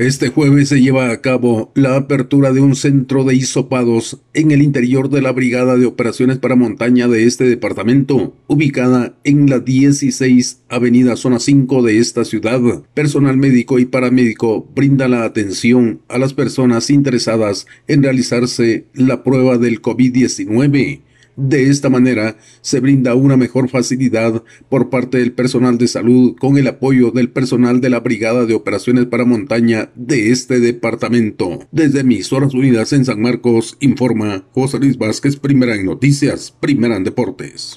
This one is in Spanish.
Este jueves se lleva a cabo la apertura de un centro de hisopados en el interior de la Brigada de Operaciones para Montaña de este departamento, ubicada en la 16 Avenida Zona 5 de esta ciudad. Personal médico y paramédico brinda la atención a las personas interesadas en realizarse la prueba del COVID-19. De esta manera, se brinda una mejor facilidad por parte del personal de salud con el apoyo del personal de la Brigada de Operaciones para Montaña de este departamento. Desde Emisoras Unidas en San Marcos, informa José Luis Vázquez, primera en noticias, primera en deportes.